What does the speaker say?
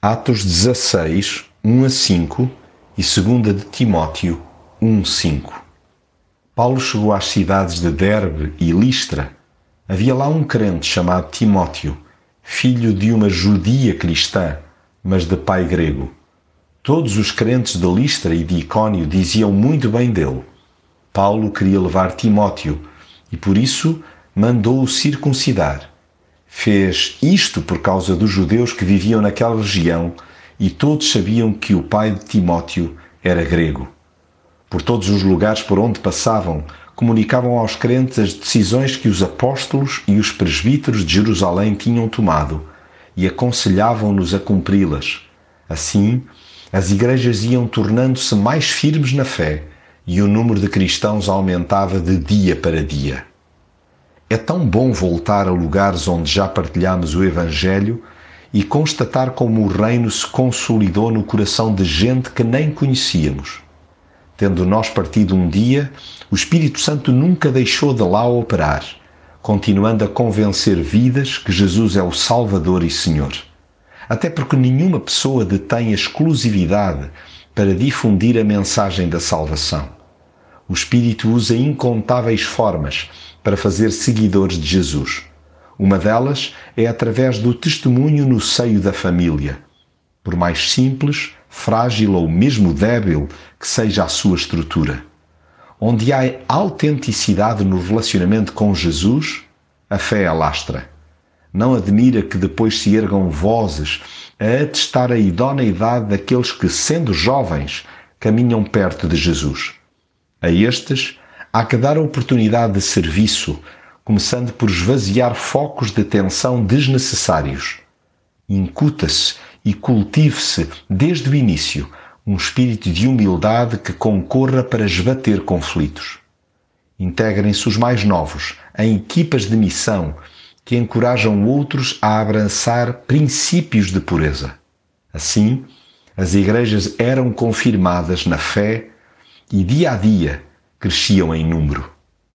Atos 16, 1 a 5 e 2 de Timóteo 1, 5. Paulo chegou às cidades de Derbe e Listra. Havia lá um crente chamado Timóteo, filho de uma judia cristã, mas de pai grego. Todos os crentes de Listra e de Icônio diziam muito bem dele. Paulo queria levar Timóteo e por isso mandou-o circuncidar. Fez isto por causa dos judeus que viviam naquela região e todos sabiam que o pai de Timóteo era grego. Por todos os lugares por onde passavam, comunicavam aos crentes as decisões que os apóstolos e os presbíteros de Jerusalém tinham tomado e aconselhavam-nos a cumpri-las. Assim, as igrejas iam tornando-se mais firmes na fé e o número de cristãos aumentava de dia para dia. É tão bom voltar a lugares onde já partilhamos o Evangelho e constatar como o Reino se consolidou no coração de gente que nem conhecíamos. Tendo nós partido um dia, o Espírito Santo nunca deixou de lá operar, continuando a convencer vidas que Jesus é o Salvador e Senhor. Até porque nenhuma pessoa detém a exclusividade para difundir a mensagem da salvação. O Espírito usa incontáveis formas para fazer seguidores de Jesus. Uma delas é através do testemunho no seio da família. Por mais simples, frágil ou mesmo débil que seja a sua estrutura. Onde há autenticidade no relacionamento com Jesus, a fé alastra. Não admira que depois se ergam vozes a atestar a idoneidade daqueles que, sendo jovens, caminham perto de Jesus. A estes, há que dar a oportunidade de serviço, começando por esvaziar focos de tensão desnecessários. Incuta-se e cultive-se desde o início um espírito de humildade que concorra para esbater conflitos. Integrem-se os mais novos em equipas de missão que encorajam outros a abraçar princípios de pureza. Assim, as igrejas eram confirmadas na fé e dia a dia cresciam em número.